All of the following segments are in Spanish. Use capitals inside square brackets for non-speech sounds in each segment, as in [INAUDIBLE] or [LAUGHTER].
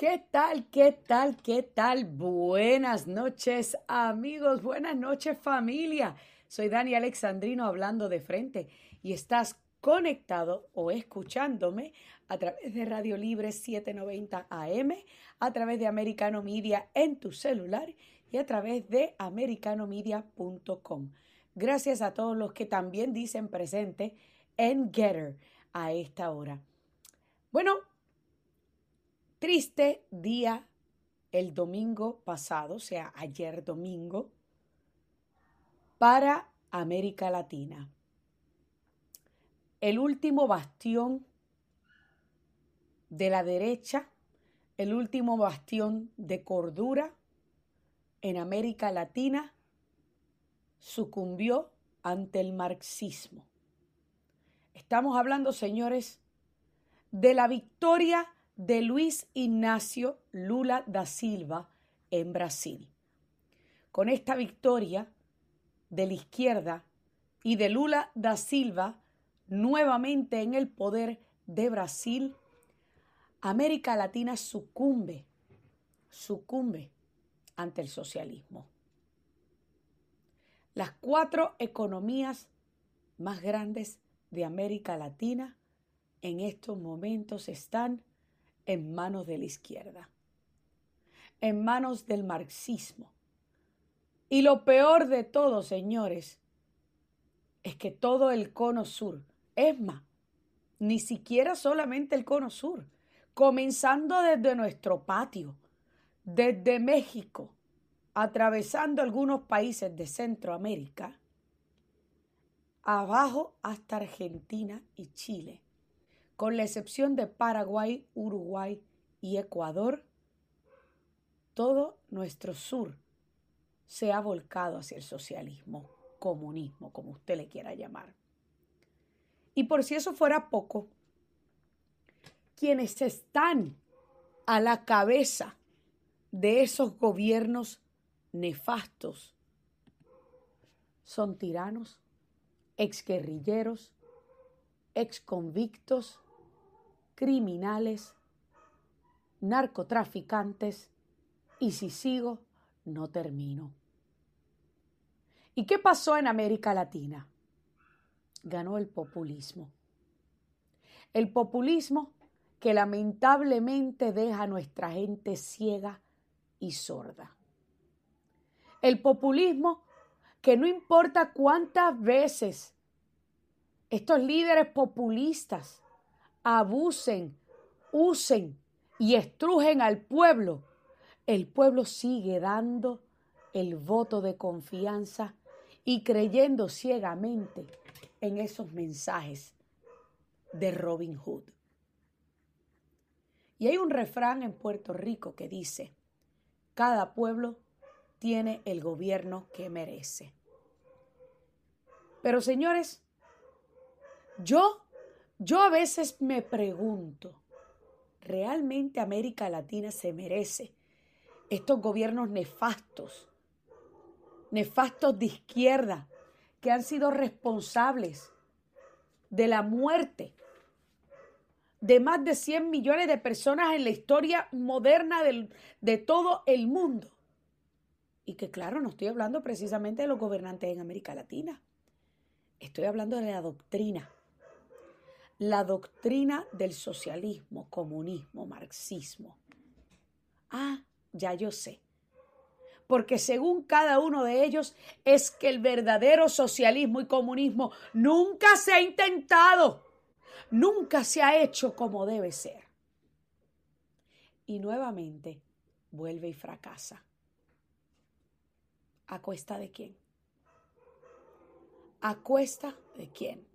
¿Qué tal? ¿Qué tal? ¿Qué tal? Buenas noches, amigos. Buenas noches, familia. Soy Dani Alexandrino hablando de frente y estás conectado o escuchándome a través de Radio Libre 790 AM, a través de Americano Media en tu celular y a través de americanomedia.com. Gracias a todos los que también dicen presente en Getter a esta hora. Bueno, triste día el domingo pasado, o sea, ayer domingo, para América Latina. El último bastión de la derecha, el último bastión de cordura en América Latina, sucumbió ante el marxismo. Estamos hablando, señores, de la victoria de Luis Ignacio Lula da Silva en Brasil. Con esta victoria de la izquierda y de Lula da Silva nuevamente en el poder de Brasil, América Latina sucumbe, sucumbe ante el socialismo. Las cuatro economías más grandes de América Latina en estos momentos están en manos de la izquierda, en manos del marxismo. Y lo peor de todo, señores, es que todo el cono sur, es más, ni siquiera solamente el cono sur, comenzando desde nuestro patio, desde México, atravesando algunos países de Centroamérica, abajo hasta Argentina y Chile con la excepción de Paraguay, Uruguay y Ecuador, todo nuestro sur se ha volcado hacia el socialismo, comunismo, como usted le quiera llamar. Y por si eso fuera poco, quienes están a la cabeza de esos gobiernos nefastos son tiranos, exguerrilleros, exconvictos, criminales, narcotraficantes y si sigo, no termino. ¿Y qué pasó en América Latina? Ganó el populismo. El populismo que lamentablemente deja a nuestra gente ciega y sorda. El populismo que no importa cuántas veces estos líderes populistas abusen, usen y estrujen al pueblo, el pueblo sigue dando el voto de confianza y creyendo ciegamente en esos mensajes de Robin Hood. Y hay un refrán en Puerto Rico que dice, cada pueblo tiene el gobierno que merece. Pero señores, yo yo a veces me pregunto, ¿realmente América Latina se merece estos gobiernos nefastos, nefastos de izquierda, que han sido responsables de la muerte de más de 100 millones de personas en la historia moderna de todo el mundo? Y que claro, no estoy hablando precisamente de los gobernantes en América Latina, estoy hablando de la doctrina la doctrina del socialismo, comunismo, marxismo. Ah, ya yo sé. Porque según cada uno de ellos es que el verdadero socialismo y comunismo nunca se ha intentado, nunca se ha hecho como debe ser. Y nuevamente vuelve y fracasa. ¿A cuesta de quién? ¿A cuesta de quién?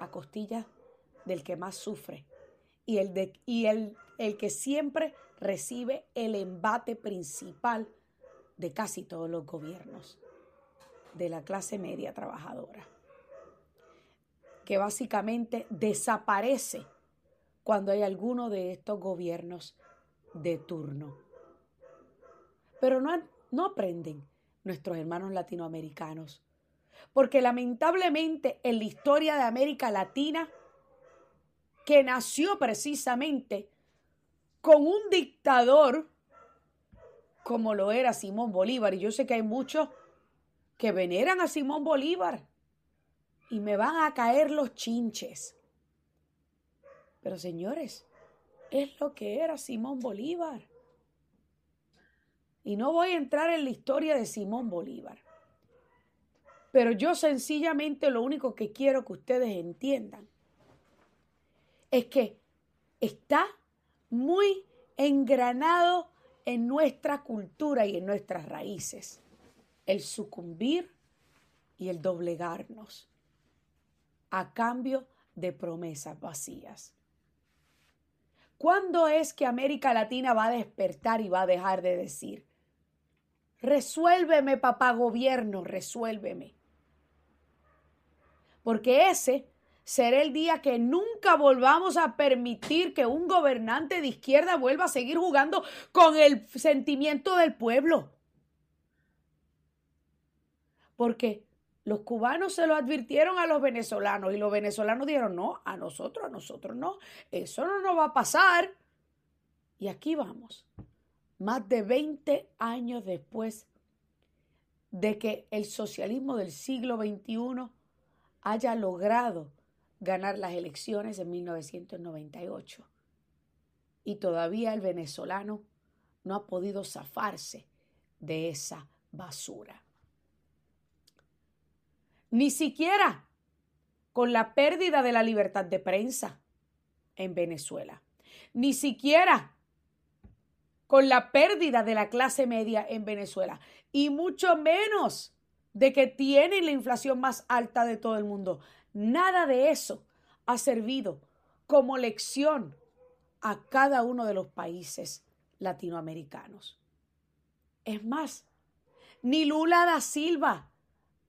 A costilla del que más sufre y el, de, y el el que siempre recibe el embate principal de casi todos los gobiernos de la clase media trabajadora, que básicamente desaparece cuando hay alguno de estos gobiernos de turno. Pero no, no aprenden nuestros hermanos latinoamericanos, porque lamentablemente en la historia de América Latina, que nació precisamente con un dictador como lo era Simón Bolívar, y yo sé que hay muchos que veneran a Simón Bolívar y me van a caer los chinches. Pero señores, es lo que era Simón Bolívar. Y no voy a entrar en la historia de Simón Bolívar. Pero yo sencillamente lo único que quiero que ustedes entiendan es que está muy engranado en nuestra cultura y en nuestras raíces el sucumbir y el doblegarnos a cambio de promesas vacías. ¿Cuándo es que América Latina va a despertar y va a dejar de decir, resuélveme papá gobierno, resuélveme? Porque ese será el día que nunca volvamos a permitir que un gobernante de izquierda vuelva a seguir jugando con el sentimiento del pueblo porque los cubanos se lo advirtieron a los venezolanos y los venezolanos dijeron, no, a nosotros, a nosotros no, eso no nos va a pasar. Y aquí vamos, más de 20 años después de que el socialismo del siglo XXI haya logrado ganar las elecciones en 1998. Y todavía el venezolano no ha podido zafarse de esa basura. Ni siquiera con la pérdida de la libertad de prensa en Venezuela. Ni siquiera con la pérdida de la clase media en Venezuela. Y mucho menos de que tienen la inflación más alta de todo el mundo. Nada de eso ha servido como lección a cada uno de los países latinoamericanos. Es más, ni Lula da Silva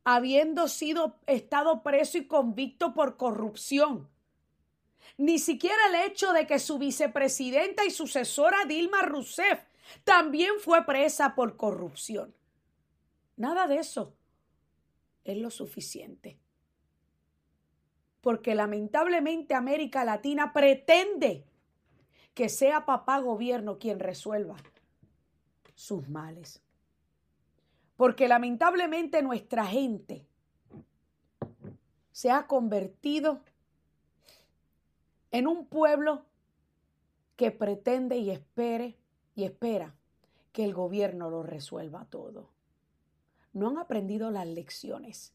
habiendo sido estado preso y convicto por corrupción. Ni siquiera el hecho de que su vicepresidenta y sucesora Dilma Rousseff también fue presa por corrupción. Nada de eso es lo suficiente. Porque lamentablemente América Latina pretende que sea papá gobierno quien resuelva sus males. Porque lamentablemente nuestra gente se ha convertido en un pueblo que pretende y espere y espera que el gobierno lo resuelva todo. No han aprendido las lecciones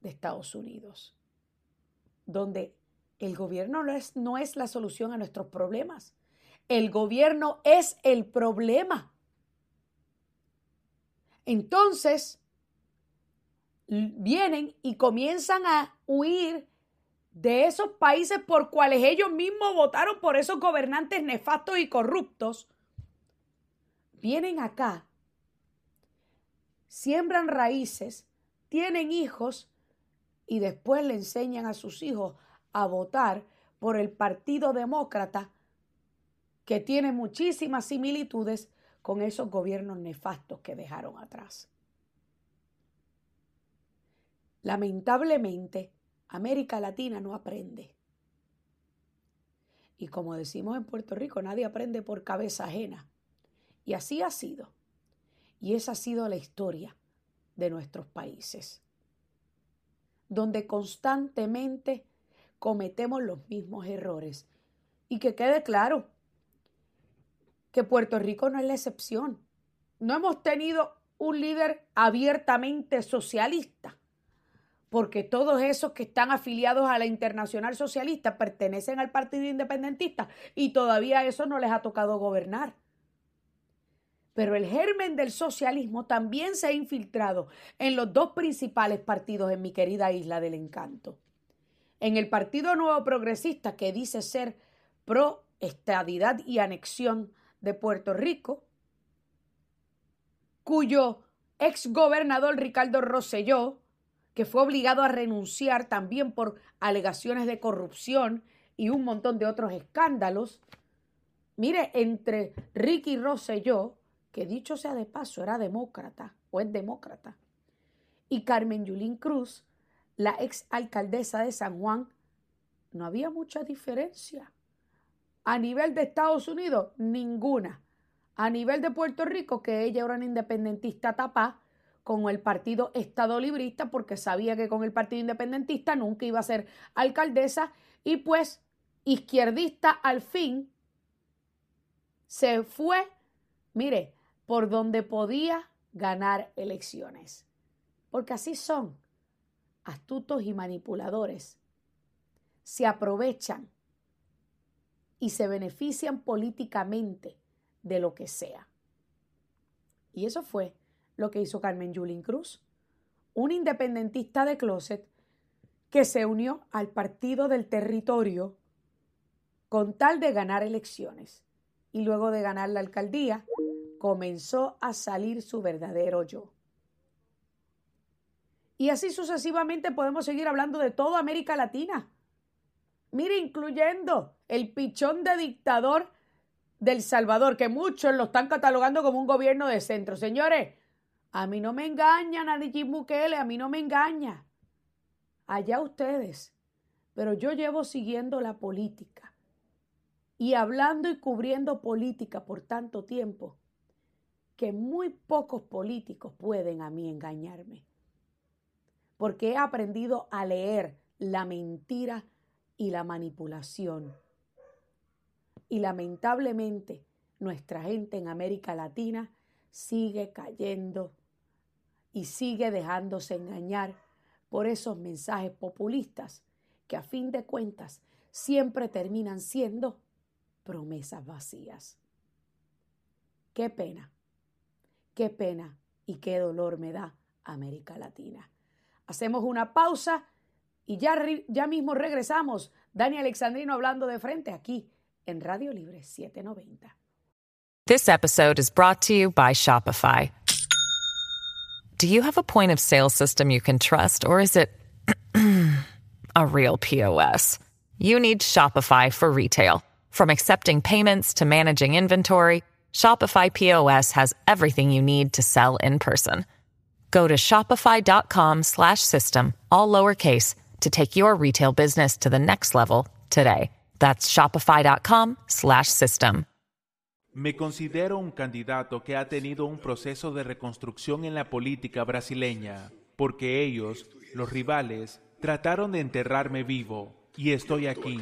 de Estados Unidos, donde el gobierno no es, no es la solución a nuestros problemas. El gobierno es el problema. Entonces, vienen y comienzan a huir de esos países por cuales ellos mismos votaron por esos gobernantes nefastos y corruptos. Vienen acá, siembran raíces, tienen hijos y después le enseñan a sus hijos a votar por el Partido Demócrata, que tiene muchísimas similitudes con esos gobiernos nefastos que dejaron atrás. Lamentablemente, América Latina no aprende. Y como decimos en Puerto Rico, nadie aprende por cabeza ajena. Y así ha sido. Y esa ha sido la historia de nuestros países, donde constantemente cometemos los mismos errores. Y que quede claro, que Puerto Rico no es la excepción. No hemos tenido un líder abiertamente socialista, porque todos esos que están afiliados a la Internacional Socialista pertenecen al Partido Independentista y todavía eso no les ha tocado gobernar. Pero el germen del socialismo también se ha infiltrado en los dos principales partidos en mi querida isla del encanto. En el Partido Nuevo Progresista, que dice ser pro estadidad y anexión de Puerto Rico, cuyo ex gobernador Ricardo Rosselló, que fue obligado a renunciar también por alegaciones de corrupción y un montón de otros escándalos. Mire, entre Ricky Rosselló, que dicho sea de paso era demócrata o es demócrata, y Carmen Yulín Cruz, la ex alcaldesa de San Juan, no había mucha diferencia. A nivel de Estados Unidos, ninguna. A nivel de Puerto Rico, que ella era una independentista tapá con el partido Estado Librista, porque sabía que con el partido independentista nunca iba a ser alcaldesa, y pues izquierdista al fin se fue, mire, por donde podía ganar elecciones. Porque así son, astutos y manipuladores. Se aprovechan y se benefician políticamente de lo que sea. Y eso fue lo que hizo Carmen Yulín Cruz, un independentista de closet que se unió al partido del territorio con tal de ganar elecciones. Y luego de ganar la alcaldía, comenzó a salir su verdadero yo. Y así sucesivamente podemos seguir hablando de toda América Latina. Mire, incluyendo el pichón de dictador del Salvador, que muchos lo están catalogando como un gobierno de centro. Señores, a mí no me engañan a Nayib Bukele, a mí no me engaña. Allá ustedes. Pero yo llevo siguiendo la política y hablando y cubriendo política por tanto tiempo que muy pocos políticos pueden a mí engañarme. Porque he aprendido a leer la mentira y la manipulación. Y lamentablemente nuestra gente en América Latina sigue cayendo y sigue dejándose engañar por esos mensajes populistas que a fin de cuentas siempre terminan siendo promesas vacías. Qué pena, qué pena y qué dolor me da América Latina. Hacemos una pausa y ya, ya mismo regresamos. Dani Alexandrino hablando de frente aquí en Radio Libre 790. This episode is brought to you by Shopify. Do you have a point of sale system you can trust or is it [CLEARS THROAT] a real POS? You need Shopify for retail. From accepting payments to managing inventory, Shopify POS has everything you need to sell in person. Go to shopify.com slash system, all lowercase, to take your retail business to the next level today. That's shopify.com slash system. Me considero un candidato que ha tenido un proceso de reconstrucción en la política brasileña, porque ellos, los rivales, trataron de enterrarme vivo, y estoy aquí.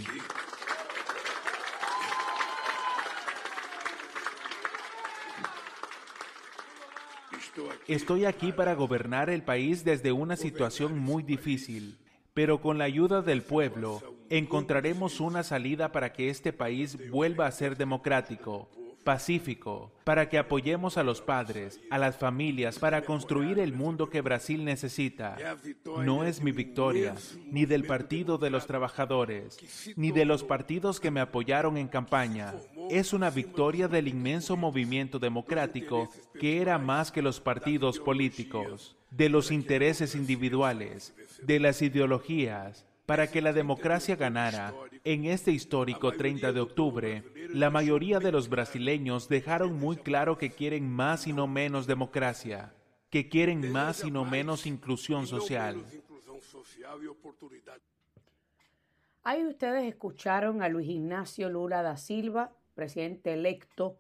Estoy aquí para gobernar el país desde una situación muy difícil, pero con la ayuda del pueblo encontraremos una salida para que este país vuelva a ser democrático, pacífico, para que apoyemos a los padres, a las familias, para construir el mundo que Brasil necesita. No es mi victoria, ni del Partido de los Trabajadores, ni de los partidos que me apoyaron en campaña. Es una victoria del inmenso movimiento democrático que era más que los partidos políticos, de los intereses individuales, de las ideologías, para que la democracia ganara. En este histórico 30 de octubre, la mayoría de los brasileños dejaron muy claro que quieren más y no menos democracia, que quieren más y no menos inclusión social. Ahí ustedes escucharon a Luis Ignacio Lula da Silva, presidente electo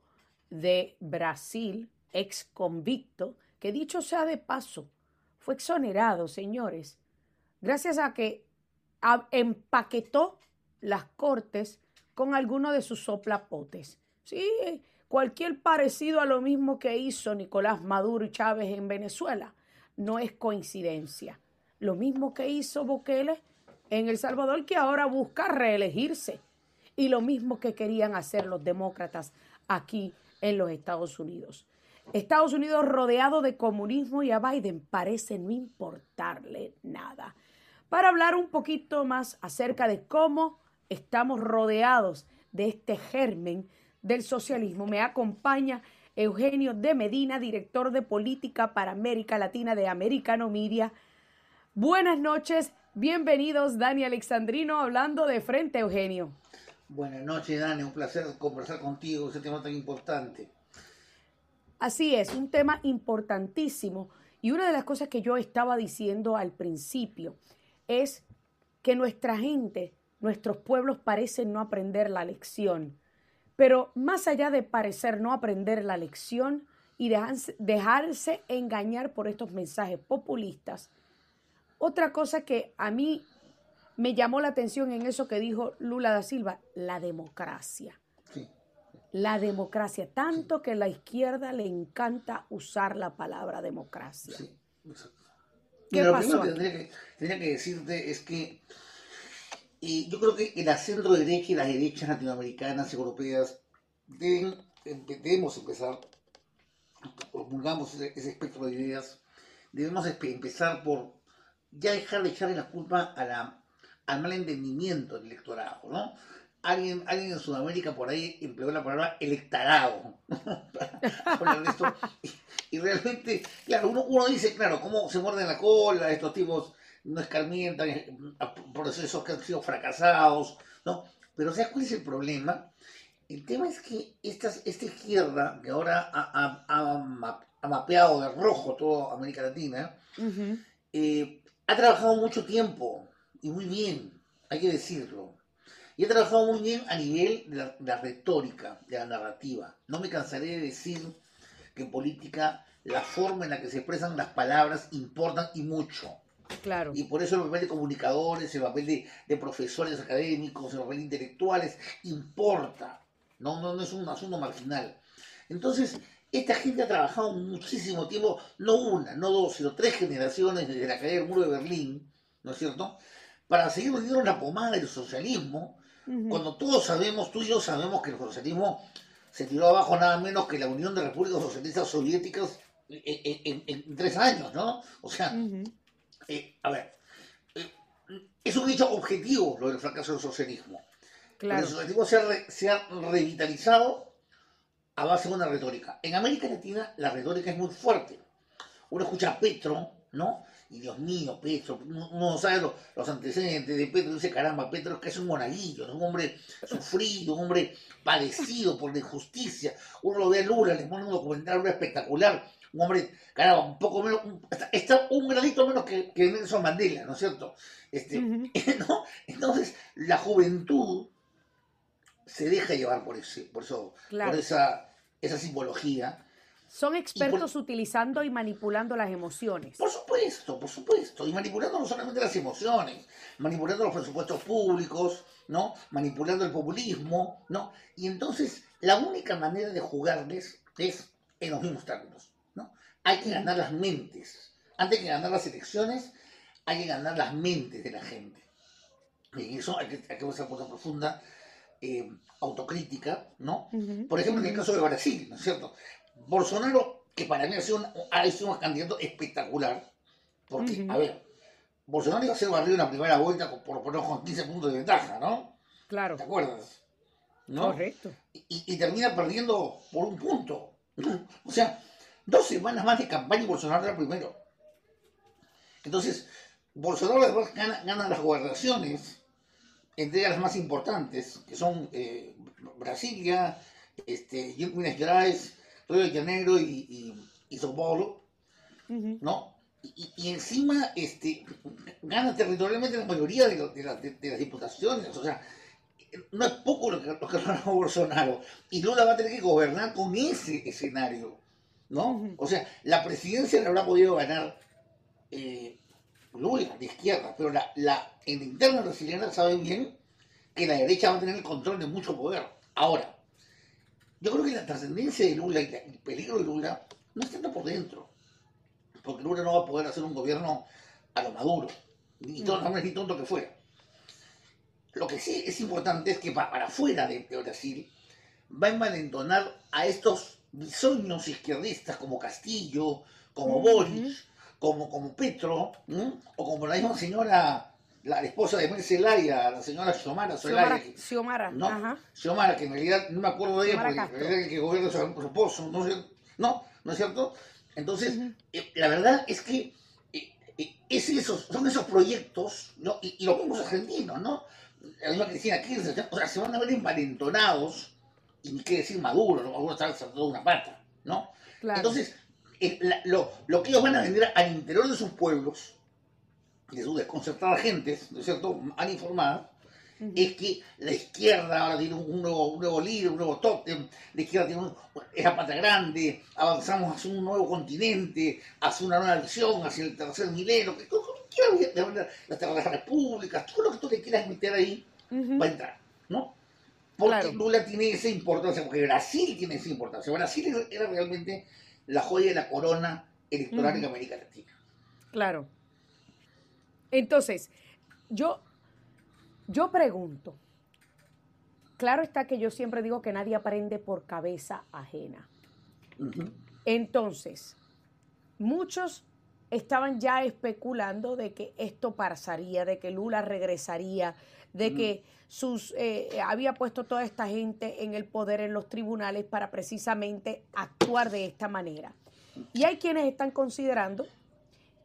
de Brasil, ex convicto, que dicho sea de paso, fue exonerado, señores, gracias a que empaquetó las cortes con alguno de sus soplapotes. Sí, cualquier parecido a lo mismo que hizo Nicolás Maduro y Chávez en Venezuela no es coincidencia. Lo mismo que hizo Bukele en El Salvador, que ahora busca reelegirse. Y lo mismo que querían hacer los demócratas aquí en los Estados Unidos. Estados Unidos rodeado de comunismo y a Biden parece no importarle nada para hablar un poquito más acerca de cómo estamos rodeados de este germen del socialismo. Me acompaña Eugenio de Medina, director de política para América Latina de Americano Media. Buenas noches, bienvenidos Dani Alexandrino hablando de frente, Eugenio. Buenas noches, Dani, un placer conversar contigo, ese tema tan importante. Así es, un tema importantísimo. Y una de las cosas que yo estaba diciendo al principio es que nuestra gente, nuestros pueblos parecen no aprender la lección. Pero más allá de parecer no aprender la lección y dejarse, engañar por estos mensajes populistas, otra cosa que a mí me llamó la atención en eso que dijo Lula da Silva, la democracia. La democracia, tanto que a la izquierda le encanta usar la palabra democracia. Sí. ¿Qué lo primero que tendría, que decirte es que y yo creo que el centro derecha y las derechas latinoamericanas y europeas debemos empezar, promulgamos ese, espectro de ideas, debemos empezar por ya dejar de echarle la culpa a la, al mal entendimiento del electorado, ¿no? Alguien, alguien en Sudamérica por ahí empleó la palabra electorado [LAUGHS] y, realmente, claro, uno, uno dice, claro, cómo se muerden la cola estos tipos no escarmientan eh, procesos que han sido fracasados, ¿no? Pero ¿sabes cuál es el problema? El tema es que esta, esta izquierda, que ahora ha, mapeado de rojo toda América Latina, eh, ha trabajado mucho tiempo y muy bien, hay que decirlo. Y ha trabajado muy bien a nivel de la, de la retórica, de la narrativa. No me cansaré de decir que en política la forma en la que se expresan las palabras importan y mucho. Claro. Y por eso el papel de comunicadores, el papel de, profesores académicos, el papel de intelectuales, importa. No, no, no es un asunto marginal. Entonces, esta gente ha trabajado muchísimo tiempo, no una, no dos, sino tres generaciones desde la caída del muro de Berlín, ¿no es cierto? Para seguir vendiendo la pomada del socialismo, cuando todos sabemos, tú y yo sabemos que el socialismo se tiró abajo nada menos que la Unión de Repúblicas Socialistas Soviéticas en, tres años, ¿no? O sea, eh, a ver, eh, es un hecho objetivo lo del fracaso del socialismo. El socialismo se ha, revitalizado a base de una retórica. En América Latina la retórica es muy fuerte. Uno escucha a Petro, ¿no? Y Dios mío, Petro, uno sabe los, antecedentes de Petro, dice, caramba, Petro es que es un monaguillo, es un hombre sufrido, un hombre padecido por la injusticia. Uno lo ve a Lula, le pone un documental espectacular, un hombre, caramba, un poco menos, está, un gradito menos que, que, Nelson Mandela, ¿no es cierto? Este, [LAUGHS] ¿no? Entonces, la juventud se deja llevar por, ese, por, eso, por esa, esa simbología. Son expertos utilizando y manipulando las emociones. Por supuesto, por supuesto. Y manipulando no solamente las emociones, manipulando los presupuestos públicos, ¿no? Manipulando el populismo, ¿no? Y entonces la única manera de jugarles es en los mismos términos hay que ganar las mentes. Antes de ganar las elecciones, hay que ganar las mentes de la gente. Y eso hay que, hay que hacer una profunda eh, autocrítica, ¿no? Por ejemplo, en el caso de Brasil, ¿no es cierto? Bolsonaro, que para mí ha sido, un, candidato espectacular, porque, a ver, Bolsonaro iba a ser barrido en la primera vuelta por poner con 15 puntos de ventaja, ¿no? Claro. ¿Te acuerdas? ¿No? Correcto. Y, y, termina perdiendo por un punto. [CLEARS THROAT] O sea, Dos semanas más de campaña y Bolsonaro era primero. Entonces, Bolsonaro además gana, las gobernaciones, entre las más importantes, que son eh, Brasilia, este, Minas Gerais, Río de Janeiro y, y, São Paulo, ¿no? Y, encima este, gana territorialmente la mayoría de, las diputaciones, o sea, no es poco lo que, lo que [LAUGHS] Bolsonaro. Y Lula va a tener que gobernar con ese escenario. ¿no? O sea, la presidencia la habrá podido ganar eh, Lula, de izquierda, pero la, la, en la interna brasileña sabe bien que la derecha va a tener el control de mucho poder. Ahora, yo creo que la trascendencia de Lula y el peligro de Lula no está por dentro, porque Lula no va a poder hacer un gobierno a lo maduro, ni, todo, ni tonto que fuera. Lo que sí es importante es que para afuera de, Brasil va a envalentonar a estos bisoños izquierdistas como Castillo, como Boris, como, como Petro, o como la misma señora la esposa de Mel Zelaya, la señora Xiomara Zelaya. Xiomara, ¿no? ajá. Xiomara, que en realidad no me acuerdo de ella, Xiomara porque el que gobierna su esposo, ¿no? es cierto? No, ¿no es cierto? Entonces, eh, la verdad es que eh, eh, es esos, son esos proyectos, ¿no? y, y los mismos argentinos, ¿no? La misma Cristina Kirchner, o sea, se van a ver envalentonados, y ni qué decir Maduro, ¿no? Maduro está saltando una pata, ¿no? Claro. Entonces, la- lo, lo que ellos van a vender al interior de sus pueblos, de sus desconcertadas gentes, ¿no es cierto?, mal informadas, es que la izquierda ahora tiene un, un nuevo, un nuevo líder, un nuevo tótem, la izquierda tiene un, es la pata grande, avanzamos hacia un nuevo continente, hacia una nueva visión, hacia el tercer milenio, que, terceras repúblicas, todo lo que tú le quieras meter ahí va a entrar, ¿no? Porque Claro. Lula tiene esa importancia, porque Brasil tiene esa importancia. Brasil era- realmente la joya de la corona electoral en Ujú. América Latina. Claro. Entonces, yo, yo pregunto, claro está que yo siempre digo que nadie aprende por cabeza ajena. Entonces, muchos estaban ya especulando de que esto pasaría, de que Lula regresaría, de que sus eh, había puesto toda esta gente en el poder en los tribunales para precisamente actuar de esta manera. Y hay quienes están considerando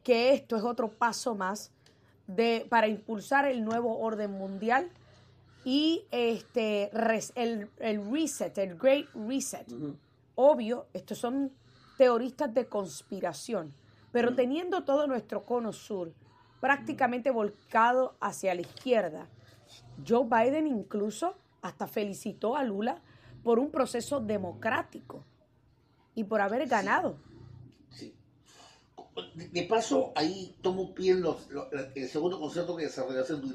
que esto es otro paso más de, para impulsar el nuevo orden mundial y este res- el, el reset, el great reset. Obvio, estos son teoristas de conspiración, pero teniendo todo nuestro cono sur prácticamente volcado hacia la izquierda, Joe Biden incluso hasta felicitó a Lula por un proceso democrático y por haber ganado. Sí. De, paso, ahí tomo pie en los- lo- el segundo concepto que desarrollaste en tu,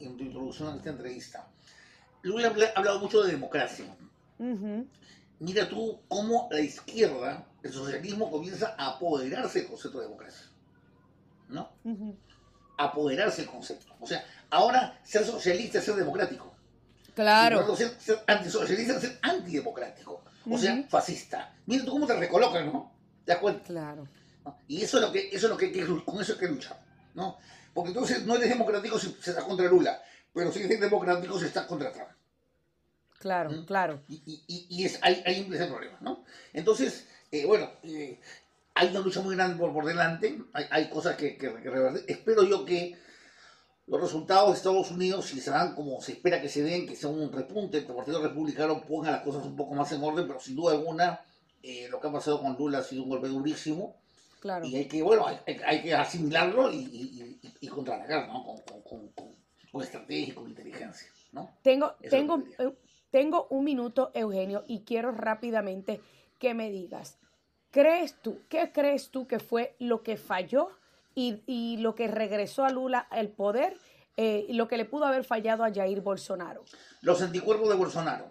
en tu introducción a esta entrevista. Lula ha hablado mucho de democracia. Mira tú cómo la izquierda, el socialismo, comienza a apoderarse del concepto de democracia. ¿No? ujú. Apoderarse del concepto. O sea, ahora ser socialista es ser democrático. Claro, ser, ser antisocialista es ser antidemocrático. O sea, fascista. Mira tú cómo te recolocan, ¿no? ¿Te das cuenta? claro. ¿No? Y eso es lo que, eso es lo que, que con eso hay que luchar, ¿no? Porque entonces no eres democrático si se está contra Lula, pero si eres democrático si estás contra Trump. Claro, ¿Mm? claro. Y, y- y- y es, hay, hay ese problema, ¿no? Entonces, eh, bueno, eh, hay una lucha muy grande por, por delante, hay, hay cosas que, que, que revertir. Espero yo que los resultados de Estados Unidos, si se dan como se espera que se den, que sea un repunte, que el Partido Republicano ponga las cosas un poco más en orden, pero sin duda alguna, eh, lo que ha pasado con Lula ha sido un golpe durísimo. Claro. Y hay que, bueno, hay, hay- que asimilarlo y, y, y, y contraatacar, ¿no? Con, con, con, con- estrategia y con inteligencia, ¿no? Tengo, Eso tengo, eh, tengo un minuto, Eugenio, y quiero rápidamente que me digas, ¿crees tú, qué crees tú que fue lo que falló y, y lo que regresó a Lula al poder eh, y lo que le pudo haber fallado a Jair Bolsonaro? Los anticuerpos de Bolsonaro.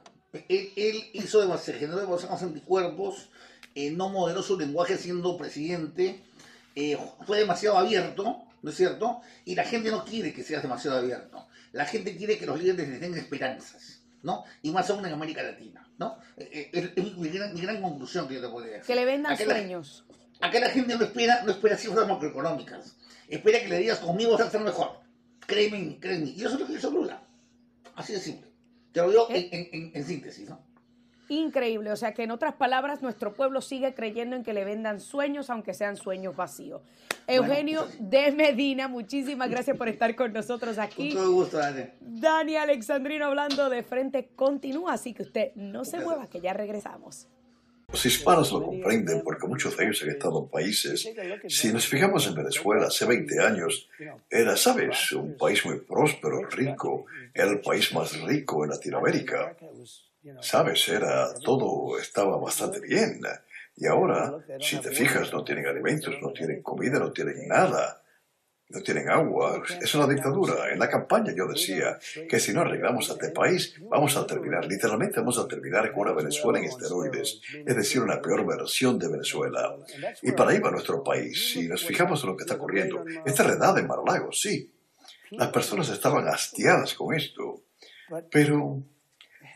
Él, él hizo demasiado, generó demasiados anticuerpos, eh, no moderó su lenguaje siendo presidente, eh, fue demasiado abierto, ¿no es cierto? Y la gente no quiere que seas demasiado abierto. La gente quiere que los líderes les den esperanzas, ¿no? Y más aún en América Latina, ¿no? Eh, Es mi, gran, mi gran conclusión que yo te podría decir. Que le vendan Acá la- sueños. Acá la gente no espera, no espera cifras macroeconómicas. Espera que le digas conmigo vas a estar mejor. Créeme, créeme. Y eso es lo que hizo Lula. Así de simple. Te lo digo en, en- en- en síntesis, ¿no? Increíble, o sea que en otras palabras nuestro pueblo sigue creyendo en que le vendan sueños aunque sean sueños vacíos. Eugenio sí. de Medina, muchísimas gracias por estar con nosotros Con aquí. todo gusto, Dani. Dani Alexandrino hablando de frente continúa, así que usted no se mueva, que ya regresamos. Los hispanos lo comprenden porque muchos de ellos han estado en países. Si nos fijamos en Venezuela, hace 20 años, era, ¿sabes?, un país muy próspero, rico, era el país más rico en Latinoamérica. ¿Sabes?, era, todo estaba bastante bien. Y ahora, si te fijas, no tienen alimentos, no tienen comida, no tienen nada. No tienen agua, es una dictadura. En la campaña yo decía que si no arreglamos a este país, vamos a terminar, literalmente vamos a terminar con una Venezuela en esteroides, es decir, una peor versión de Venezuela. Y para ahí va nuestro país. Si nos fijamos en lo que está ocurriendo, esta redada en Mar-a-Lago, sí. Las personas estaban hastiadas con esto. Pero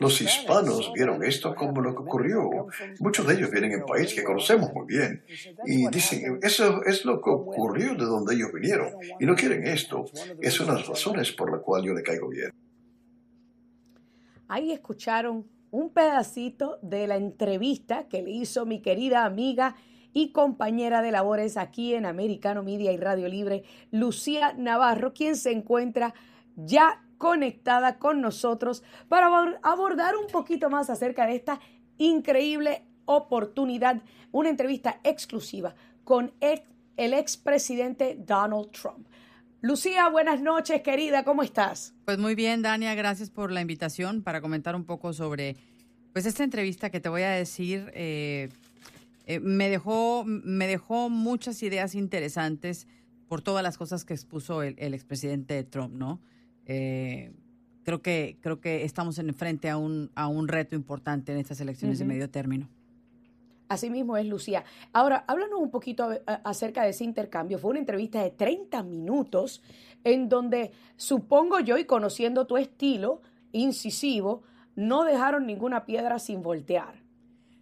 Los hispanos vieron esto como lo que ocurrió. Muchos de ellos vienen en país que conocemos muy bien y dicen, eso es lo que ocurrió de donde ellos vinieron y no quieren esto. Es una de las razones por la cual yo le caigo bien. Ahí escucharon un pedacito de la entrevista que le hizo mi querida amiga y compañera de labores aquí en Americano Media y Radio Libre, Lucía Navarro, quien se encuentra ya conectada con nosotros para abordar un poquito más acerca de esta increíble oportunidad, una entrevista exclusiva con el expresidente Donald Trump. Lucía, buenas noches, querida, ¿cómo estás? Pues muy bien, Dania, gracias por la invitación para comentar un poco sobre pues esta entrevista que te voy a decir. Eh, eh, me, dejó, me dejó muchas ideas interesantes por todas las cosas que expuso el, expresidente Trump, ¿no? Eh, creo que creo que estamos en frente a un, a un reto importante en estas elecciones de medio término. Así mismo es, Lucía. Ahora, háblanos un poquito acerca de ese intercambio. Fue una entrevista de 30 minutos en donde, supongo yo, y conociendo tu estilo incisivo, no dejaron ninguna piedra sin voltear.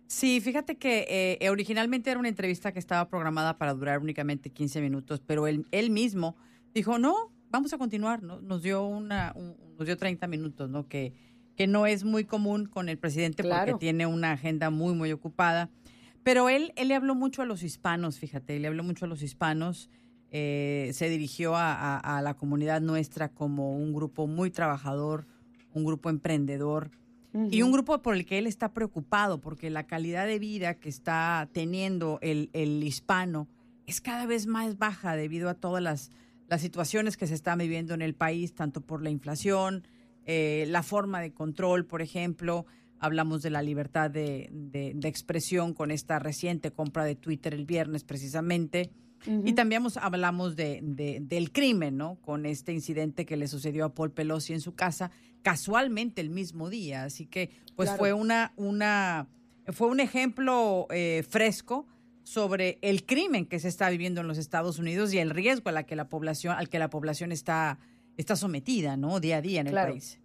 Sí, fíjate que eh, originalmente era una entrevista que estaba programada para durar únicamente 15 minutos, pero él, él mismo dijo, no, vamos a continuar, ¿no? nos, dio una, nos dio 30 minutos, ¿no? que, que no es muy común con el presidente porque tiene una agenda muy, muy ocupada. Pero él, él le habló mucho a los hispanos, fíjate, le habló mucho a los hispanos. Eh, se dirigió a, la comunidad nuestra como un grupo muy trabajador, un grupo emprendedor y un grupo por el que él está preocupado porque la calidad de vida que está teniendo el, hispano es cada vez más baja debido a todas las, las, situaciones que se están viviendo en el país, tanto por la inflación, eh, la forma de control, por ejemplo, hablamos de la libertad de, expresión con esta reciente compra de Twitter el viernes precisamente. Y también hablamos de, del crimen, ¿no? Con este incidente que le sucedió a Paul Pelosi en su casa, casualmente el mismo día. Así que, pues fue una, una, fue un ejemplo eh, fresco sobre el crimen que se está viviendo en los Estados Unidos y el riesgo a la que la población, al que la población está, está sometida, ¿no? Día a día en el país.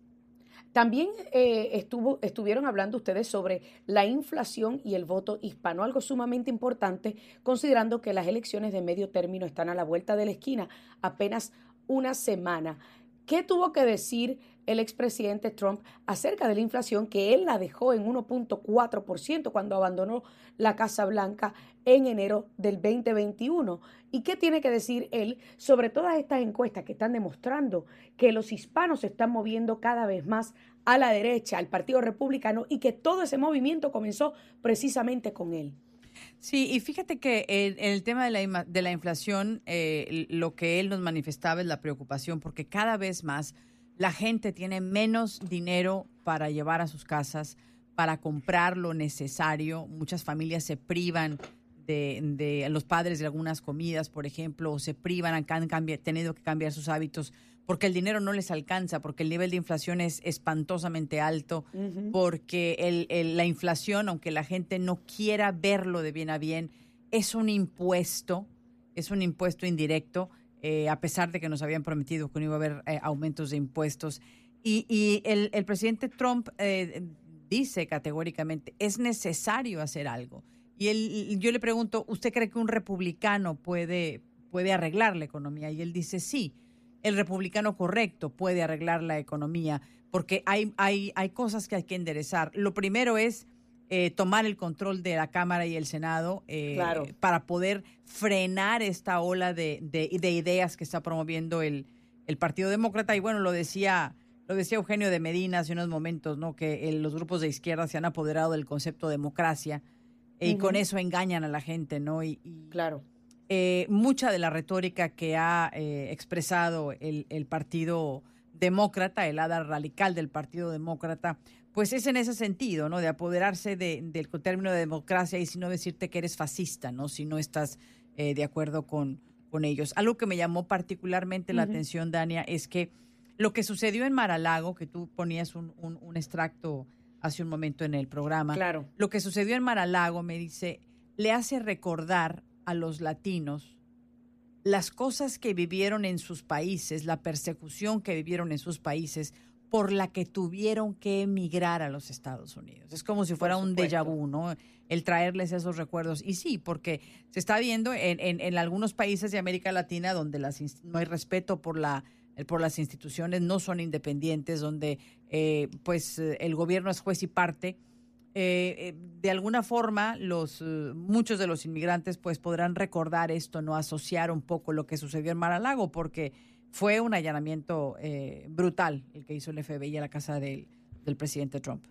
También eh, estuvo, estuvieron hablando ustedes sobre la inflación y el voto hispano, algo sumamente importante considerando que las elecciones de medio término están a la vuelta de la esquina, apenas una semana. ¿Qué tuvo que decir el expresidente Trump acerca de la inflación que él la dejó en 1.4% cuando abandonó la Casa Blanca en enero del 2021? ¿Y qué tiene que decir él sobre todas estas encuestas que están demostrando que los hispanos se están moviendo cada vez más a la derecha, al Partido Republicano, y que todo ese movimiento comenzó precisamente con él? Sí, y fíjate que en, el tema de la, de la inflación, eh, lo que él nos manifestaba es la preocupación, porque cada vez más la gente tiene menos dinero para llevar a sus casas, para comprar lo necesario. Muchas familias se privan de, de los padres de algunas comidas, por ejemplo, o se privan, han, tenido que cambiar sus hábitos porque el dinero no les alcanza, porque el nivel de inflación es espantosamente alto, porque el, la inflación, aunque la gente no quiera verlo de bien a bien, es un impuesto, es un impuesto indirecto, eh, a pesar de que nos habían prometido que no iba a haber eh, aumentos de impuestos. Y, el, presidente Trump eh, dice categóricamente, es necesario hacer algo. Y él, yo le pregunto, ¿usted cree que un republicano puede, puede arreglar la economía? Y él dice, sí el republicano correcto puede arreglar la economía, porque hay, hay, hay cosas que hay que enderezar. Lo primero es eh, tomar el control de la Cámara y el Senado eh, para poder frenar esta ola de, ideas que está promoviendo el, el, Partido Demócrata. Y bueno, lo decía, lo decía Eugenio de Medina hace unos momentos, ¿no? Que los grupos de izquierda se han apoderado del concepto democracia y con eso engañan a la gente, ¿no? y, claro eh, mucha de la retórica que ha eh, expresado el, Partido Demócrata, el ala radical del Partido Demócrata, pues es en ese sentido, ¿no? De apoderarse del término de democracia y si no decirte que eres fascista, ¿no? Si no estás eh, de acuerdo con, con ellos. Algo que me llamó particularmente la atención, Dania, es que lo que sucedió en Maralago, que tú ponías un, un, un extracto hace un momento en el programa, claro. lo que sucedió en Maralago, me dice, le hace recordar a los latinos las cosas que vivieron en sus países, la persecución que vivieron en sus países por la que tuvieron que emigrar a los Estados Unidos. Es como si fuera un déjà vu, ¿no? El traerles esos recuerdos. Y sí, porque se está viendo en, en, algunos países de América Latina donde las, no hay respeto por la por las instituciones, no son independientes, donde eh, pues el gobierno es juez y parte. Eh, eh, de alguna forma, los muchos de los inmigrantes pues podrán recordar esto, no asociar un poco lo que sucedió en Mar-a-Lago, porque fue un allanamiento eh, brutal el que hizo el FBI a la casa del, presidente Trump.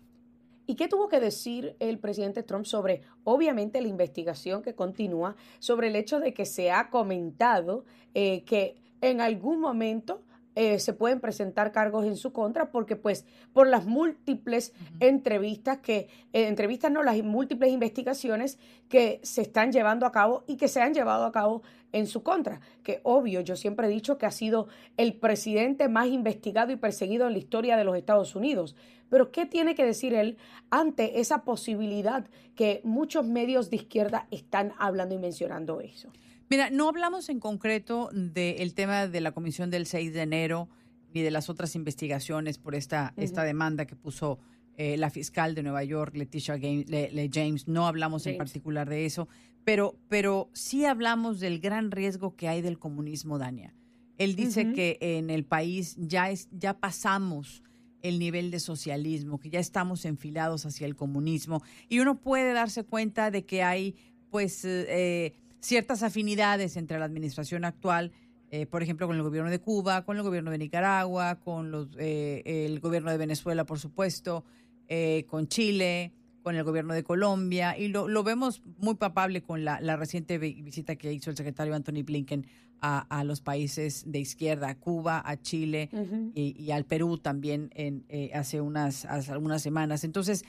¿Y qué tuvo que decir el presidente Trump sobre, obviamente, la investigación que continúa, sobre el hecho de que se ha comentado eh, que en algún momento eh, se pueden presentar cargos en su contra porque pues por las múltiples entrevistas que, eh, entrevistas no, las múltiples investigaciones que se están llevando a cabo y que se han llevado a cabo en su contra, que obvio, yo siempre he dicho que ha sido el presidente más investigado y perseguido en la historia de los Estados Unidos. Pero ¿qué tiene que decir él ante esa posibilidad que muchos medios de izquierda están hablando y mencionando eso? Mira, no hablamos en concreto del tema de la comisión del 6 de enero ni de las otras investigaciones por esta, esta demanda que puso eh, la fiscal de Nueva York, Leticia James. No hablamos en particular de eso, pero, pero sí hablamos del gran riesgo que hay del comunismo, Dania. Él dice que en el país ya, es, ya pasamos el nivel de socialismo, que ya estamos enfilados hacia el comunismo y uno puede darse cuenta de que hay pues eh, ciertas afinidades entre la administración actual, eh, por ejemplo, con el gobierno de Cuba, con el gobierno de Nicaragua, con los, eh, el gobierno de Venezuela, por supuesto, eh, con Chile, con el gobierno de Colombia, y lo, lo vemos muy papable con la, la, reciente visita que hizo el secretario Anthony Blinken a, a los países de izquierda, a Cuba, a Chile y, y, al Perú también en, hace, unas, hace algunas semanas. Entonces,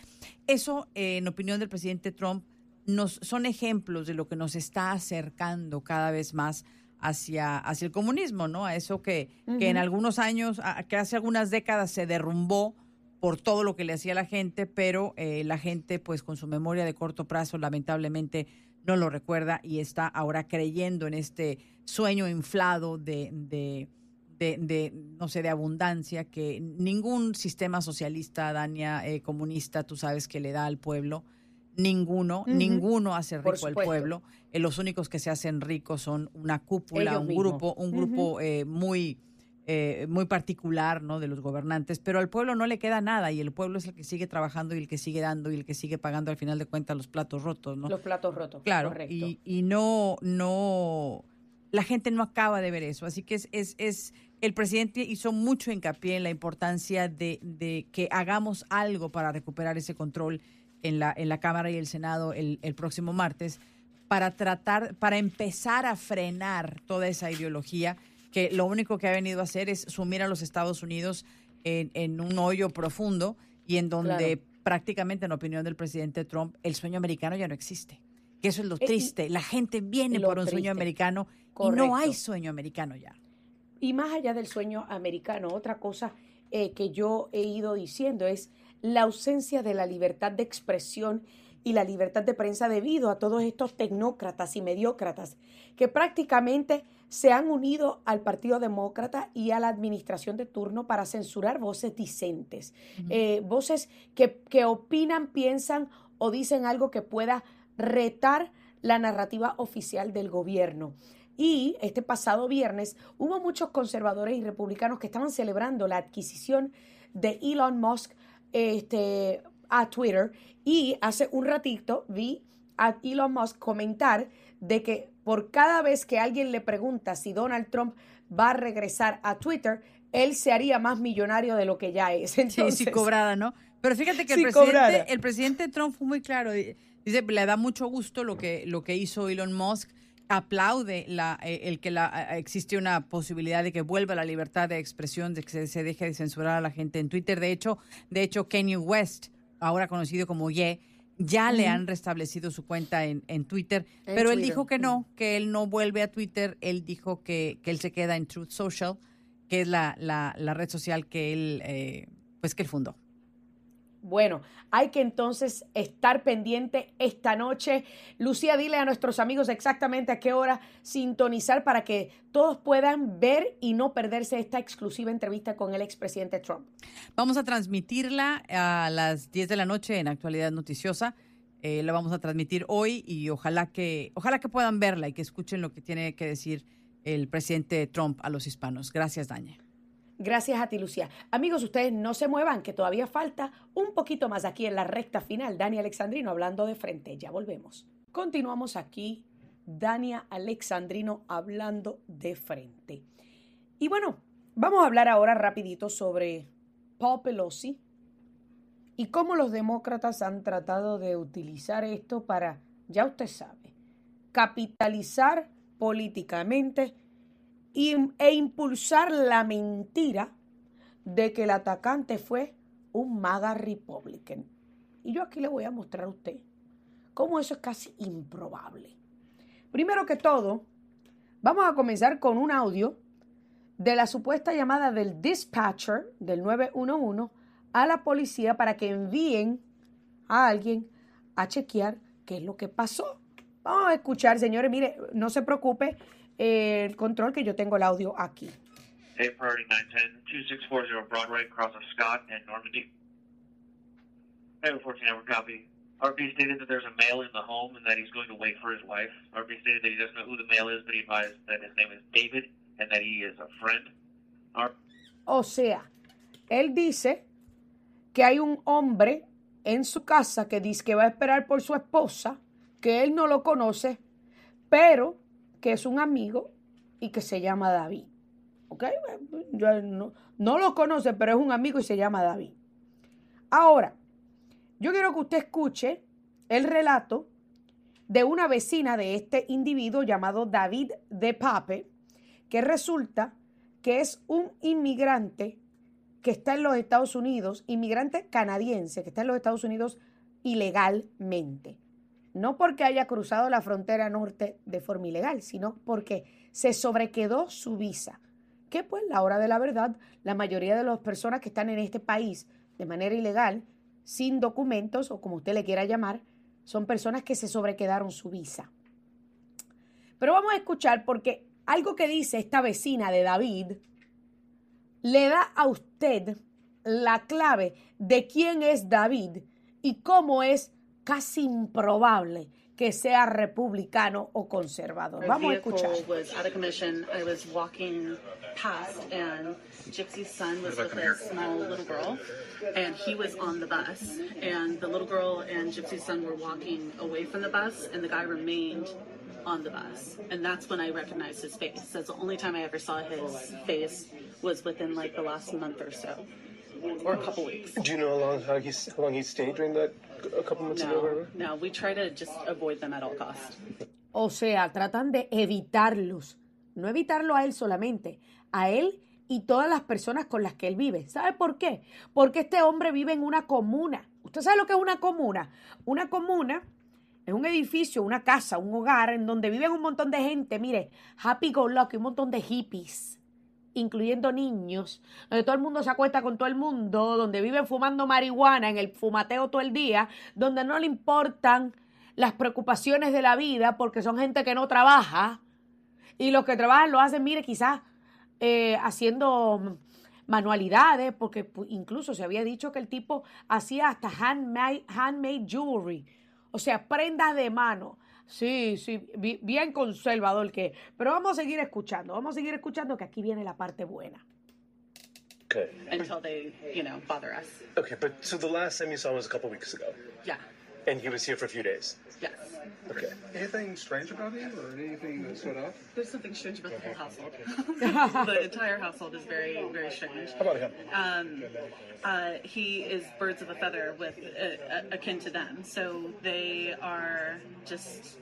eso, en opinión del presidente Trump, nos, son ejemplos de lo que nos está acercando cada vez más hacia, hacia el comunismo, ¿no? A eso que, que en algunos años, que hace algunas décadas se derrumbó por todo lo que le hacía la gente, pero eh, la gente, pues con su memoria de corto plazo, lamentablemente no lo recuerda y está ahora creyendo en este sueño inflado de, de, de, no sé, de abundancia que ningún sistema socialista, Dania, eh, comunista, tú sabes que le da al pueblo Ninguno, ninguno hace rico al pueblo. Eh, los únicos que se hacen ricos son una cúpula, un grupo, un grupo eh, muy, eh, muy particular, ¿no? De los gobernantes. Pero al pueblo no le queda nada y el pueblo es el que sigue trabajando y el que sigue dando y el que sigue pagando al final de cuentas los platos rotos, ¿no? Los platos rotos. Claro. Y, y no, no, la gente no acaba de ver eso. Así que es, es, es el presidente hizo mucho hincapié en la importancia de, de que hagamos algo para recuperar ese control en la, en la Cámara y el Senado el, el próximo martes para tratar, para empezar a frenar toda esa ideología que lo único que ha venido a hacer es sumir a los Estados Unidos en, en un hoyo profundo y en donde prácticamente, en opinión del presidente Trump, el sueño americano ya no existe. Que eso es lo triste. La gente viene por un sueño americano y no hay sueño americano ya. Y más allá del sueño americano, otra cosa eh, que yo he ido diciendo es la ausencia de la libertad de expresión y la libertad de prensa debido a todos estos tecnócratas y mediócratas que prácticamente se han unido al Partido Demócrata y a la administración de turno para censurar voces discentes, eh, voces que, que opinan, piensan o dicen algo que pueda retar la narrativa oficial del gobierno. Y este pasado viernes hubo muchos conservadores y republicanos que estaban celebrando la adquisición de Elon Musk este, a Twitter y hace un ratito vi a Elon Musk comentar de que por cada vez que alguien le pregunta si Donald Trump va a regresar a Twitter, él se haría más millonario de lo que ya es. Entonces, [LAUGHS] sí, sí, cobrada, ¿no? Pero fíjate que el, presidente, el presidente Trump fue muy claro. Dice, le da mucho gusto lo que, lo que hizo Elon Musk aplaude la, eh, el que la, eh, existe una posibilidad de que vuelva la libertad de expresión, de que se, deje de censurar a la gente en Twitter. De hecho, de hecho, Kanye West, ahora conocido como Ye, ya le han restablecido su cuenta en, en Twitter, pero él dijo que no, que él no vuelve a Twitter, él dijo que, que él se queda en Truth Social, que es la, la, la red social que él, eh, pues que él fundó. Bueno, hay que entonces estar pendiente esta noche. Lucía, dile a nuestros amigos exactamente a qué hora sintonizar para que todos puedan ver y no perderse esta exclusiva entrevista con el expresidente Trump. Vamos a transmitirla a las 10 de la noche en Actualidad Noticiosa. Eh, la vamos a transmitir hoy y ojalá que, ojalá que puedan verla y que escuchen lo que tiene que decir el presidente Trump a los hispanos. Gracias, Daña. Gracias a ti, Lucía. Amigos, ustedes no se muevan, que todavía falta un poquito más aquí en la recta final. Dani Alexandrino hablando de frente. Ya volvemos. Continuamos aquí. Dania Alexandrino hablando de frente. Y bueno, vamos a hablar ahora rapidito sobre Paul Pelosi y cómo los demócratas han tratado de utilizar esto para, ya usted sabe, capitalizar políticamente e impulsar la mentira de que el atacante fue un MAGA Republican. Y yo aquí le voy a mostrar a usted cómo eso es casi improbable. Primero que todo, vamos a comenzar con un audio de la supuesta llamada del dispatcher del 911 a la policía para que envíen a alguien a chequear qué es lo que pasó. Vamos a escuchar, señores, mire, no se preocupe, el control que yo tengo el audio aquí. Hey, Priority 910, 2640 Broadway, across of Scott and Normandy. Hey, 14 hour copy. RP stated that there's a male in the home and that he's going to wait for his wife. RP stated that he doesn't know who the male is, but he advised that his name is David and that he is a friend. R o sea, él dice que hay un hombre en su casa que dice que va a esperar por su esposa, que él no lo conoce, pero que es un amigo y que se llama David. ¿Ok? Yo no, no lo conoce, pero es un amigo y se llama David. Ahora, yo quiero que usted escuche el relato de una vecina de este individuo llamado David de Pape, que resulta que es un inmigrante que está en los Estados Unidos, inmigrante canadiense que está en los Estados Unidos ilegalmente no porque haya cruzado la frontera norte de forma ilegal, sino porque se sobrequedó su visa. Que pues la hora de la verdad, la mayoría de las personas que están en este país de manera ilegal, sin documentos o como usted le quiera llamar, son personas que se sobrequedaron su visa. Pero vamos a escuchar porque algo que dice esta vecina de David le da a usted la clave de quién es David y cómo es casi improbable que sea republicano o conservador. Vamos a escuchar. was out of commission. I was walking past, and Gypsy's son was with a small little girl, and he was on the bus. And the little girl and Gypsy's son were walking away from the bus, and the guy remained on the bus. And that's when I recognized his face. That's the only time I ever saw his face was within like the last month or so, or a couple weeks. Do you know how long how, he's, how long he stayed during that a couple months ago? No, no, we try to just avoid them at all costs. O sea, tratan de evitarlos. No evitarlo a él solamente, a él y todas las personas con las que él vive. ¿Sabe por qué? Porque este hombre vive en una comuna. ¿Usted sabe lo que es una comuna? Una comuna es un edificio, una casa, un hogar en donde viven un montón de gente, mire, happy go lucky, un montón de hippies, incluyendo niños, donde todo el mundo se acuesta con todo el mundo, donde viven fumando marihuana en el fumateo todo el día, donde no le importan las preocupaciones de la vida porque son gente que no trabaja y los que trabajan lo hacen, mire, quizás eh, haciendo manualidades, porque incluso se había dicho que el tipo hacía hasta handmade, handmade jewelry, o sea, prendas de mano. Sí, sí, bi- bien conservador que. Pero vamos a seguir escuchando, vamos a seguir escuchando que aquí viene la parte buena. Okay. until they, you know, bother us. Okay, but so the last time you saw him was a couple weeks ago, Yeah. And he was here for a few days. Yes. Okay. Anything strange about him or anything that stood out? There's something strange about the whole household. [LAUGHS] the entire household is very, very strange. How about him? Um, uh, he is birds of a feather with uh, akin to them, so they are just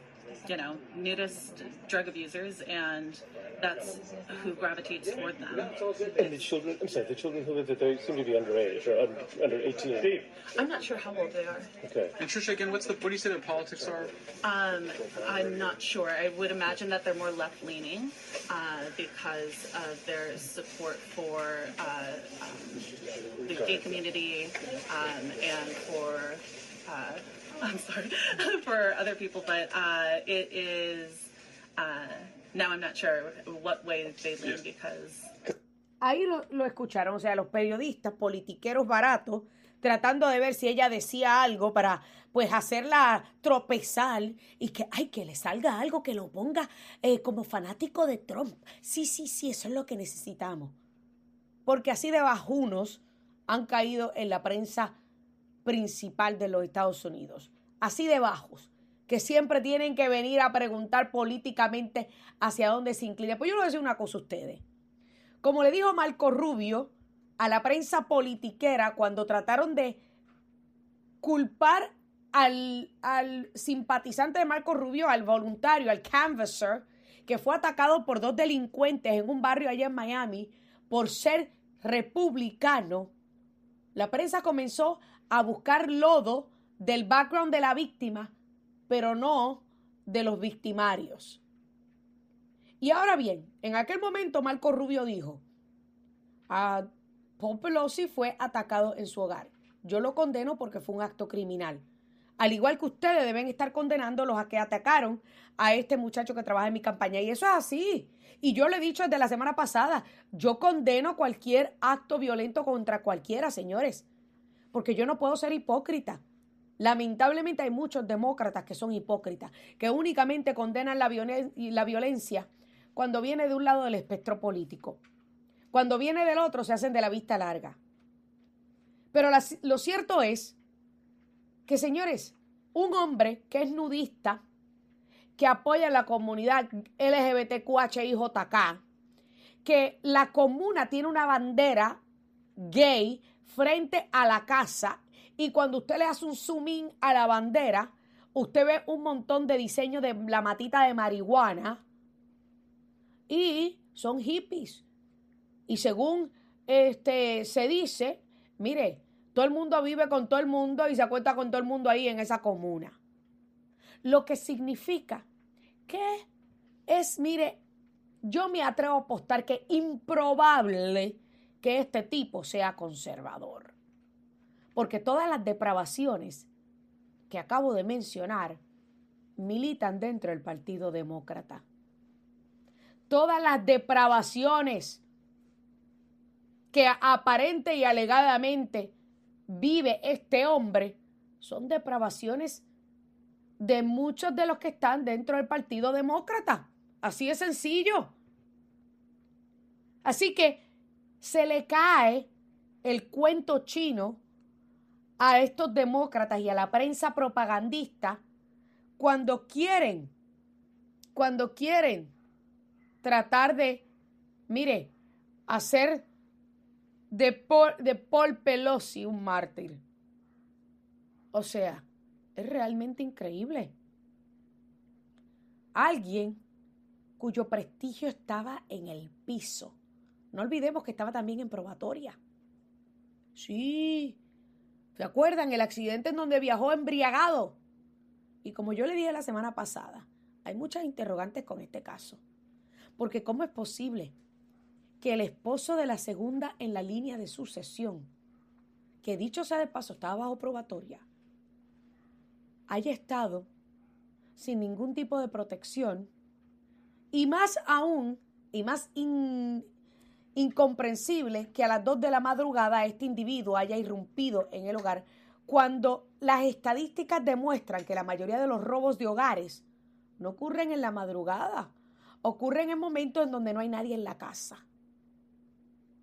you know, nudist drug abusers, and that's who gravitates toward them. And the children, I'm sorry, the children who live there they seem to be underage or under, under 18. I'm not sure how old they are. Okay. And Trisha, again, what's the what do you say their politics are? Um, I'm not sure. I would imagine that they're more left leaning uh, because of their support for uh, um, the gay community um, and for. Uh, I'm sorry, [LAUGHS] for other people, but uh, it is. Uh, now I'm not sure what way they lean because Ahí lo, lo escucharon, o sea, los periodistas, politiqueros baratos, tratando de ver si ella decía algo para, pues, hacerla tropezar y que, ay, que le salga algo que lo ponga eh, como fanático de Trump. Sí, sí, sí, eso es lo que necesitamos. Porque así de bajunos han caído en la prensa principal de los Estados Unidos. Así de bajos, que siempre tienen que venir a preguntar políticamente hacia dónde se inclina. Pues yo les voy a decir una cosa a ustedes. Como le dijo Marco Rubio a la prensa politiquera cuando trataron de culpar al, al simpatizante de Marco Rubio, al voluntario, al canvasser, que fue atacado por dos delincuentes en un barrio allá en Miami por ser republicano, la prensa comenzó a buscar lodo del background de la víctima, pero no de los victimarios. Y ahora bien, en aquel momento Marco Rubio dijo, a Paul Pelosi fue atacado en su hogar. Yo lo condeno porque fue un acto criminal. Al igual que ustedes deben estar condenando los a que atacaron a este muchacho que trabaja en mi campaña. Y eso es así. Y yo le he dicho desde la semana pasada, yo condeno cualquier acto violento contra cualquiera, señores. Porque yo no puedo ser hipócrita. Lamentablemente hay muchos demócratas que son hipócritas, que únicamente condenan la, violen la violencia cuando viene de un lado del espectro político. Cuando viene del otro se hacen de la vista larga. Pero lo cierto es que, señores, un hombre que es nudista, que apoya a la comunidad LGBTQHIJK, que la comuna tiene una bandera gay frente a la casa y cuando usted le hace un zoom in a la bandera, usted ve un montón de diseños de la matita de marihuana y son hippies. Y según este se dice, mire, todo el mundo vive con todo el mundo y se acuesta con todo el mundo ahí en esa comuna. Lo que significa que es, mire, yo me atrevo a apostar que improbable que este tipo sea conservador. Porque todas las depravaciones que acabo de mencionar militan dentro del Partido Demócrata. Todas las depravaciones que aparente y alegadamente vive este hombre son depravaciones de muchos de los que están dentro del Partido Demócrata. Así de sencillo. Así que se le cae el cuento chino a estos demócratas y a la prensa propagandista cuando quieren, cuando quieren tratar de, mire, hacer de Paul, de Paul Pelosi un mártir. O sea, es realmente increíble. Alguien cuyo prestigio estaba en el piso. No olvidemos que estaba también en probatoria. Sí. ¿Se acuerdan el accidente en donde viajó embriagado? Y como yo le dije la semana pasada, hay muchas interrogantes con este caso. Porque ¿cómo es posible que el esposo de la segunda en la línea de sucesión, que dicho sea de paso estaba bajo probatoria, haya estado sin ningún tipo de protección y más aún, y más in, incomprensible que a las 2 de la madrugada este individuo haya irrumpido en el hogar cuando las estadísticas demuestran que la mayoría de los robos de hogares no ocurren en la madrugada, ocurren en momentos en donde no hay nadie en la casa.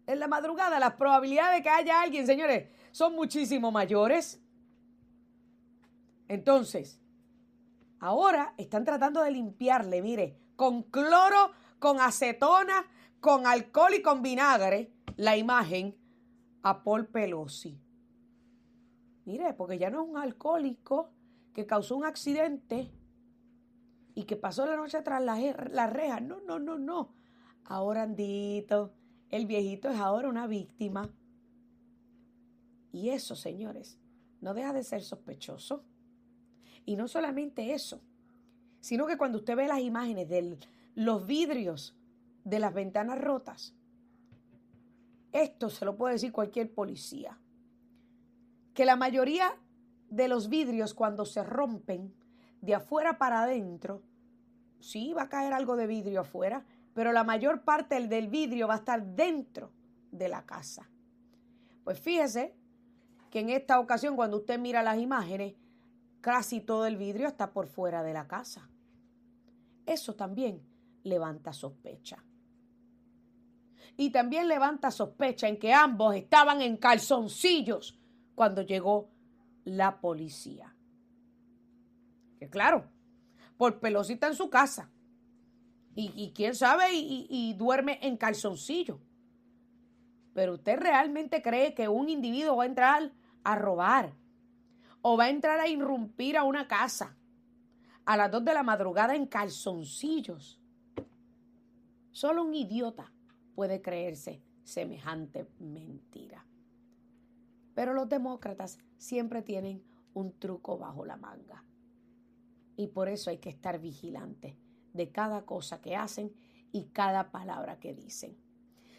En la madrugada las probabilidades de que haya alguien, señores, son muchísimo mayores. Entonces, ahora están tratando de limpiarle, mire, con cloro, con acetona, con alcohol y con vinagre la imagen a Paul Pelosi. Mire, porque ya no es un alcohólico que causó un accidente y que pasó la noche tras la, la reja. No, no, no, no. Ahora Andito, el viejito es ahora una víctima. Y eso, señores, no deja de ser sospechoso. Y no solamente eso, sino que cuando usted ve las imágenes de los vidrios de las ventanas rotas, esto se lo puede decir cualquier policía, que la mayoría de los vidrios cuando se rompen de afuera para adentro, sí va a caer algo de vidrio afuera, pero la mayor parte del vidrio va a estar dentro de la casa. Pues fíjese que en esta ocasión cuando usted mira las imágenes, casi todo el vidrio está por fuera de la casa. Eso también levanta sospecha. Y también levanta sospecha en que ambos estaban en calzoncillos cuando llegó la policía. Que claro, por pelosita en su casa. Y, quién sabe, y, y duerme en calzoncillo. Pero usted realmente cree que un individuo va a entrar a robar o va a entrar a irrumpir a una casa a las dos de la madrugada en calzoncillos. Solo un idiota puede creerse semejante mentira. Pero los demócratas siempre tienen un truco bajo la manga. Y por eso hay que estar vigilante de cada cosa que hacen y cada palabra que dicen.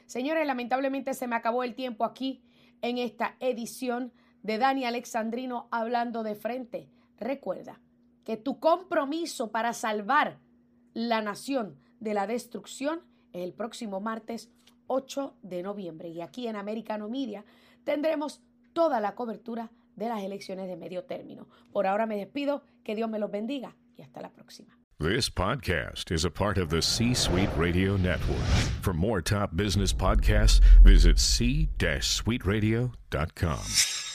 Señores, lamentablemente se me acabó el tiempo aquí en esta edición de Dani Alexandrino hablando de frente. Recuerda que tu compromiso para salvar la nación de la destrucción es el próximo martes 8 de noviembre. Y aquí en Americano Media tendremos toda la cobertura de las elecciones de medio término. Por ahora me despido, que Dios me los bendiga y hasta la próxima. This podcast is a part of the C Suite Radio Network. For more top business podcasts, visit c-suiteradio.com.